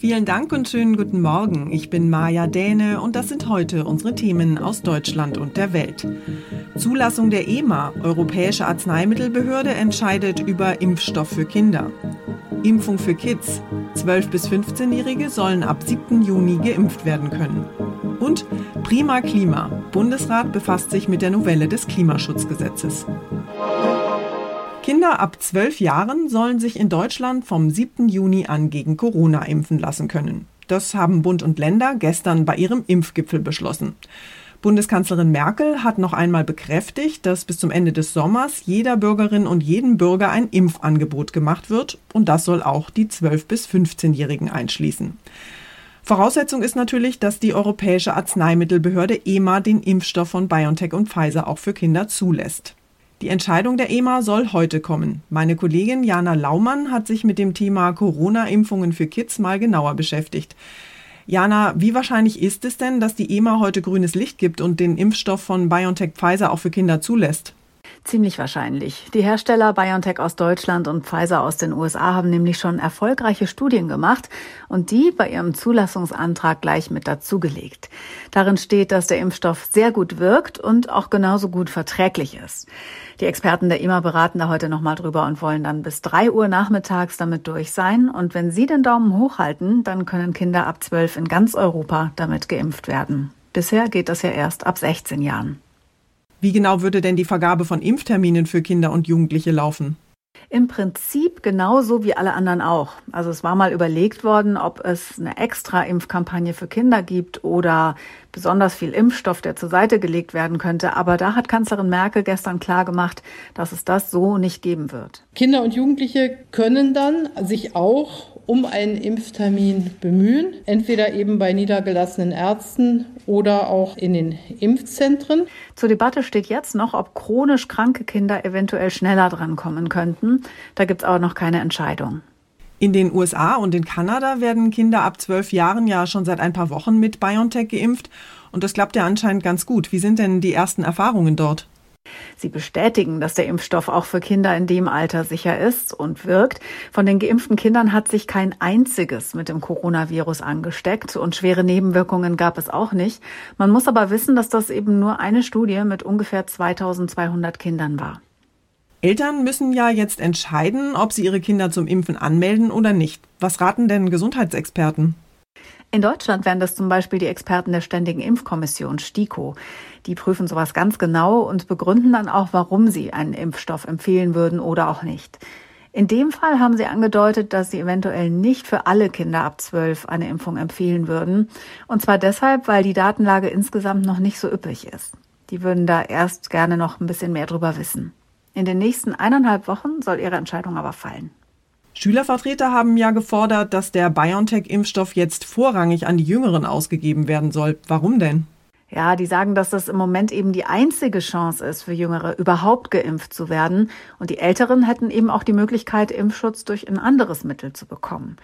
Vielen Dank und schönen guten Morgen. Ich bin Maja Däne und das sind heute unsere Themen aus Deutschland und der Welt. Zulassung der EMA, Europäische Arzneimittelbehörde, entscheidet über Impfstoff für Kinder. Impfung für Kids. 12- bis 15-Jährige sollen ab 7. Juni geimpft werden können. Und Prima Klima. Bundesrat befasst sich mit der Novelle des Klimaschutzgesetzes. Kinder ab zwölf Jahren sollen sich in Deutschland vom 7. Juni an gegen Corona impfen lassen können. Das haben Bund und Länder gestern bei ihrem Impfgipfel beschlossen. Bundeskanzlerin Merkel hat noch einmal bekräftigt, dass bis zum Ende des Sommers jeder Bürgerin und jedem Bürger ein Impfangebot gemacht wird und das soll auch die 12- bis 15-Jährigen einschließen. Voraussetzung ist natürlich, dass die Europäische Arzneimittelbehörde EMA den Impfstoff von BioNTech und Pfizer auch für Kinder zulässt. Die Entscheidung der EMA soll heute kommen. Meine Kollegin Jana Laumann hat sich mit dem Thema Corona-Impfungen für Kids mal genauer beschäftigt. Jana, wie wahrscheinlich ist es denn, dass die EMA heute grünes Licht gibt und den Impfstoff von BioNTech Pfizer auch für Kinder zulässt? Ziemlich wahrscheinlich. Die Hersteller BioNTech aus Deutschland und Pfizer aus den USA haben nämlich schon erfolgreiche Studien gemacht und die bei ihrem Zulassungsantrag gleich mit dazugelegt. Darin steht, dass der Impfstoff sehr gut wirkt und auch genauso gut verträglich ist. Die Experten der EMA beraten da heute nochmal drüber und wollen dann bis drei Uhr nachmittags damit durch sein. Und wenn Sie den Daumen hochhalten, dann können Kinder ab zwölf in ganz Europa damit geimpft werden. Bisher geht das ja erst ab 16 Jahren. Wie genau würde denn die Vergabe von Impfterminen für Kinder und Jugendliche laufen? Im Prinzip genauso wie alle anderen auch. Also es war mal überlegt worden, ob es eine extra Impfkampagne für Kinder gibt oder besonders viel Impfstoff, der zur Seite gelegt werden könnte. Aber da hat Kanzlerin Merkel gestern klar gemacht, dass es das so nicht geben wird. Kinder und Jugendliche können dann sich auch um einen Impftermin bemühen, entweder eben bei niedergelassenen Ärzten oder auch in den Impfzentren. Zur Debatte steht jetzt noch, ob chronisch kranke Kinder eventuell schneller drankommen könnten. Da gibt es aber noch keine Entscheidung. In den USA und in Kanada werden Kinder ab zwölf Jahren ja schon seit ein paar Wochen mit BioNTech geimpft. Und das klappt ja anscheinend ganz gut. Wie sind denn die ersten Erfahrungen dort? Sie bestätigen, dass der Impfstoff auch für Kinder in dem Alter sicher ist und wirkt. Von den geimpften Kindern hat sich kein einziges mit dem Coronavirus angesteckt und schwere Nebenwirkungen gab es auch nicht. Man muss aber wissen, dass das eben nur eine Studie mit ungefähr 2200 Kindern war. Eltern müssen ja jetzt entscheiden, ob sie ihre Kinder zum Impfen anmelden oder nicht. Was raten denn Gesundheitsexperten? In Deutschland wären das zum Beispiel die Experten der Ständigen Impfkommission STIKO. Die prüfen sowas ganz genau und begründen dann auch, warum sie einen Impfstoff empfehlen würden oder auch nicht. In dem Fall haben sie angedeutet, dass sie eventuell nicht für alle Kinder ab 12 eine Impfung empfehlen würden. Und zwar deshalb, weil die Datenlage insgesamt noch nicht so üppig ist. Die würden da erst gerne noch ein bisschen mehr drüber wissen. In den nächsten eineinhalb Wochen soll ihre Entscheidung aber fallen. Schülervertreter haben ja gefordert, dass der BioNTech-Impfstoff jetzt vorrangig an die Jüngeren ausgegeben werden soll. Warum denn? Ja, die sagen, dass das im Moment eben die einzige Chance ist für Jüngere, überhaupt geimpft zu werden. Und die Älteren hätten eben auch die Möglichkeit, Impfschutz durch ein anderes Mittel zu bekommen.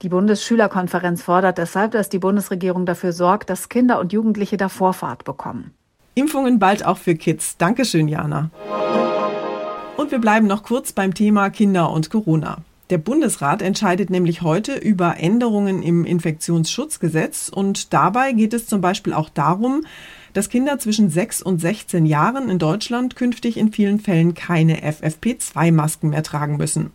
Die Bundesschülerkonferenz fordert deshalb, dass die Bundesregierung dafür sorgt, dass Kinder und Jugendliche da Vorfahrt bekommen. Impfungen bald auch für Kids. Dankeschön, Jana. Und wir bleiben noch kurz beim Thema Kinder und Corona. Der Bundesrat entscheidet nämlich heute über Änderungen im Infektionsschutzgesetz und dabei geht es zum Beispiel auch darum, dass Kinder zwischen 6 und 16 Jahren in Deutschland künftig in vielen Fällen keine FFP2-Masken mehr tragen müssen.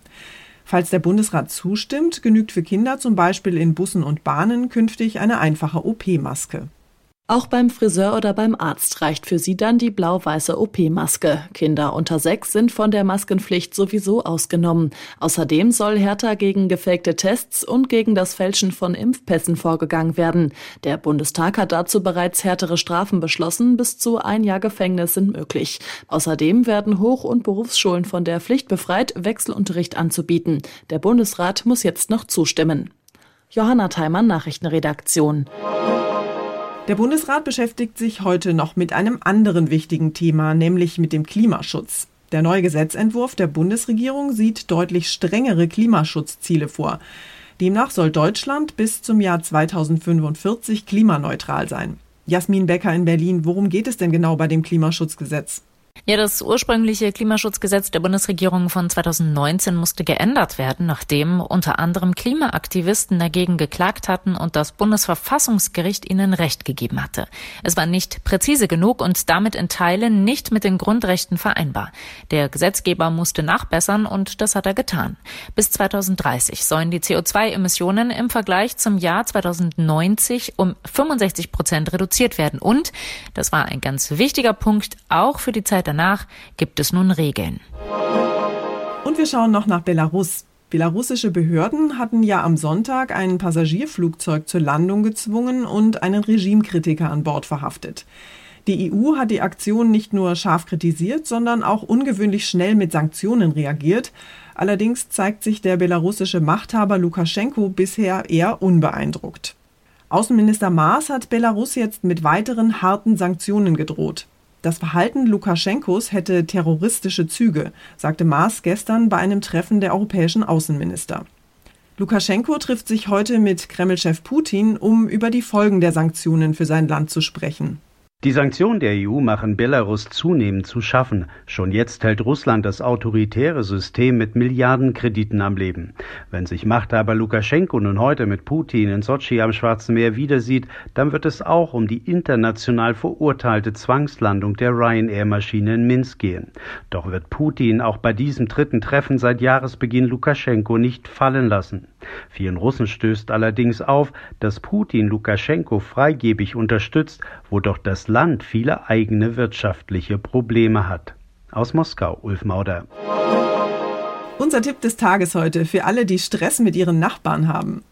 Falls der Bundesrat zustimmt, genügt für Kinder zum Beispiel in Bussen und Bahnen künftig eine einfache OP-Maske. Auch beim Friseur oder beim Arzt reicht für sie dann die blau-weiße OP-Maske. Kinder unter sechs sind von der Maskenpflicht sowieso ausgenommen. Außerdem soll härter gegen gefakte Tests und gegen das Fälschen von Impfpässen vorgegangen werden. Der Bundestag hat dazu bereits härtere Strafen beschlossen. Bis zu ein Jahr Gefängnis sind möglich. Außerdem werden Hoch- und Berufsschulen von der Pflicht befreit, Wechselunterricht anzubieten. Der Bundesrat muss jetzt noch zustimmen. Johanna Theimann, Nachrichtenredaktion. Der Bundesrat beschäftigt sich heute noch mit einem anderen wichtigen Thema, nämlich mit dem Klimaschutz. Der neue Gesetzentwurf der Bundesregierung sieht deutlich strengere Klimaschutzziele vor. Demnach soll Deutschland bis zum Jahr 2045 klimaneutral sein. Jasmin Becker in Berlin, worum geht es denn genau bei dem Klimaschutzgesetz? Ja, das ursprüngliche Klimaschutzgesetz der Bundesregierung von 2019 musste geändert werden, nachdem unter anderem Klimaaktivisten dagegen geklagt hatten und das Bundesverfassungsgericht ihnen Recht gegeben hatte. Es war nicht präzise genug und damit in Teilen nicht mit den Grundrechten vereinbar. Der Gesetzgeber musste nachbessern und das hat er getan. Bis 2030 sollen die CO2-Emissionen im Vergleich zum Jahr 2090 um 65 Prozent reduziert werden. Und, das war ein ganz wichtiger Punkt, auch für die Zeit danach gibt es nun Regeln. Und wir schauen noch nach Belarus. Belarussische Behörden hatten ja am Sonntag ein Passagierflugzeug zur Landung gezwungen und einen Regimekritiker an Bord verhaftet. Die EU hat die Aktion nicht nur scharf kritisiert, sondern auch ungewöhnlich schnell mit Sanktionen reagiert. Allerdings zeigt sich der belarussische Machthaber Lukaschenko bisher eher unbeeindruckt. Außenminister Maas hat Belarus jetzt mit weiteren harten Sanktionen gedroht. Das Verhalten Lukaschenkos hätte terroristische Züge, sagte Maas gestern bei einem Treffen der europäischen Außenminister. Lukaschenko trifft sich heute mit Kremlchef Putin, um über die Folgen der Sanktionen für sein Land zu sprechen. Die Sanktionen der EU machen Belarus zunehmend zu schaffen. Schon jetzt hält Russland das autoritäre System mit Milliardenkrediten am Leben. Wenn sich Machthaber Lukaschenko nun heute mit Putin in Sochi am Schwarzen Meer wiedersieht, dann wird es auch um die international verurteilte Zwangslandung der Ryanair-Maschine in Minsk gehen. Doch wird Putin auch bei diesem dritten Treffen seit Jahresbeginn Lukaschenko nicht fallen lassen. Vielen Russen stößt allerdings auf, dass Putin Lukaschenko freigebig unterstützt, wo doch das Land viele eigene wirtschaftliche Probleme hat. Aus Moskau, Ulf Mauder. Unser Tipp des Tages heute für alle, die Stress mit ihren Nachbarn haben.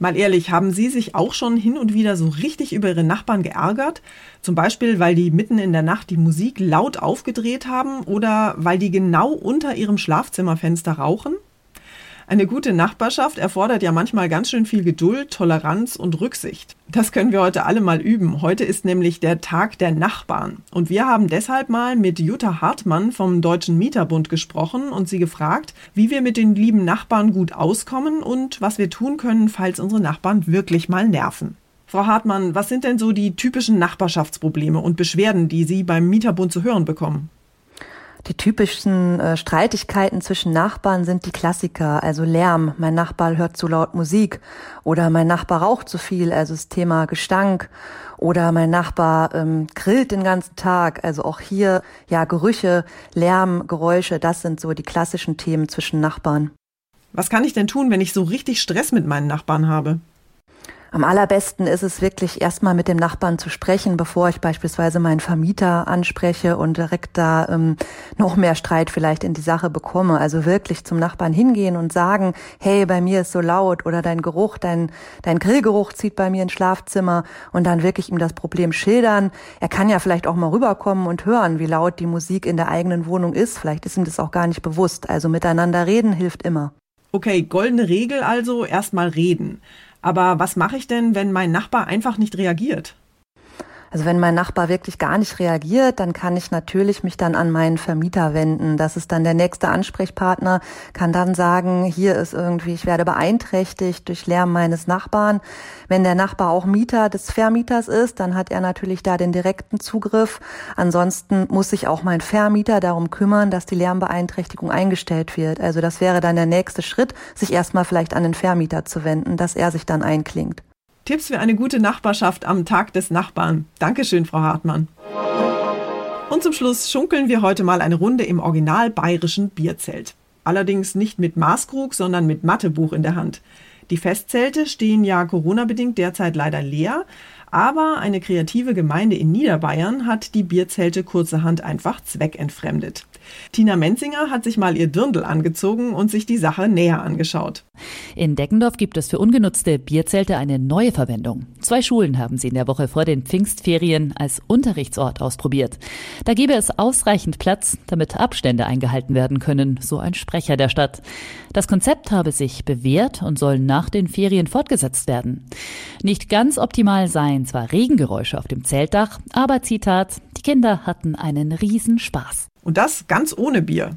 Mal ehrlich, haben Sie sich auch schon hin und wieder so richtig über Ihre Nachbarn geärgert? Zum Beispiel, weil die mitten in der Nacht die Musik laut aufgedreht haben oder weil die genau unter Ihrem Schlafzimmerfenster rauchen? Eine gute Nachbarschaft erfordert ja manchmal ganz schön viel Geduld, Toleranz und Rücksicht. Das können wir heute alle mal üben. Heute ist nämlich der Tag der Nachbarn. Und wir haben deshalb mal mit Jutta Hartmann vom Deutschen Mieterbund gesprochen und sie gefragt, wie wir mit den lieben Nachbarn gut auskommen und was wir tun können, falls unsere Nachbarn wirklich mal nerven. Frau Hartmann, was sind denn so die typischen Nachbarschaftsprobleme und Beschwerden, die Sie beim Mieterbund zu hören bekommen? Die typischen äh, Streitigkeiten zwischen Nachbarn sind die Klassiker, also Lärm, mein Nachbar hört zu laut Musik oder mein Nachbar raucht zu viel, also das Thema Gestank oder mein Nachbar ähm, grillt den ganzen Tag, also auch hier ja Gerüche, Lärm, Geräusche, das sind so die klassischen Themen zwischen Nachbarn. Was kann ich denn tun, wenn ich so richtig Stress mit meinen Nachbarn habe? Am allerbesten ist es wirklich erstmal mit dem Nachbarn zu sprechen, bevor ich beispielsweise meinen Vermieter anspreche und direkt da ähm, noch mehr Streit vielleicht in die Sache bekomme. Also wirklich zum Nachbarn hingehen und sagen, hey, bei mir ist so laut oder dein Geruch, dein, dein Grillgeruch zieht bei mir ins Schlafzimmer und dann wirklich ihm das Problem schildern. Er kann ja vielleicht auch mal rüberkommen und hören, wie laut die Musik in der eigenen Wohnung ist. Vielleicht ist ihm das auch gar nicht bewusst. Also miteinander reden hilft immer. Okay, goldene Regel also erstmal reden. Aber was mache ich denn, wenn mein Nachbar einfach nicht reagiert? Also wenn mein Nachbar wirklich gar nicht reagiert, dann kann ich natürlich mich dann an meinen Vermieter wenden. Das ist dann der nächste Ansprechpartner, kann dann sagen, hier ist irgendwie, ich werde beeinträchtigt durch Lärm meines Nachbarn. Wenn der Nachbar auch Mieter des Vermieters ist, dann hat er natürlich da den direkten Zugriff. Ansonsten muss sich auch mein Vermieter darum kümmern, dass die Lärmbeeinträchtigung eingestellt wird. Also das wäre dann der nächste Schritt, sich erstmal vielleicht an den Vermieter zu wenden, dass er sich dann einklingt. Tipps für eine gute Nachbarschaft am Tag des Nachbarn. Dankeschön, Frau Hartmann. Und zum Schluss schunkeln wir heute mal eine Runde im original bayerischen Bierzelt. Allerdings nicht mit Maßkrug, sondern mit Mathebuch in der Hand. Die Festzelte stehen ja Corona-bedingt derzeit leider leer, aber eine kreative Gemeinde in Niederbayern hat die Bierzelte kurzerhand einfach zweckentfremdet. Tina Menzinger hat sich mal ihr Dirndl angezogen und sich die Sache näher angeschaut. In Deckendorf gibt es für ungenutzte Bierzelte eine neue Verwendung. Zwei Schulen haben sie in der Woche vor den Pfingstferien als Unterrichtsort ausprobiert. Da gäbe es ausreichend Platz, damit Abstände eingehalten werden können, so ein Sprecher der Stadt. Das Konzept habe sich bewährt und soll nach den Ferien fortgesetzt werden. Nicht ganz optimal seien zwar Regengeräusche auf dem Zeltdach, aber Zitat, die Kinder hatten einen Riesenspaß. Und das ganz ohne Bier.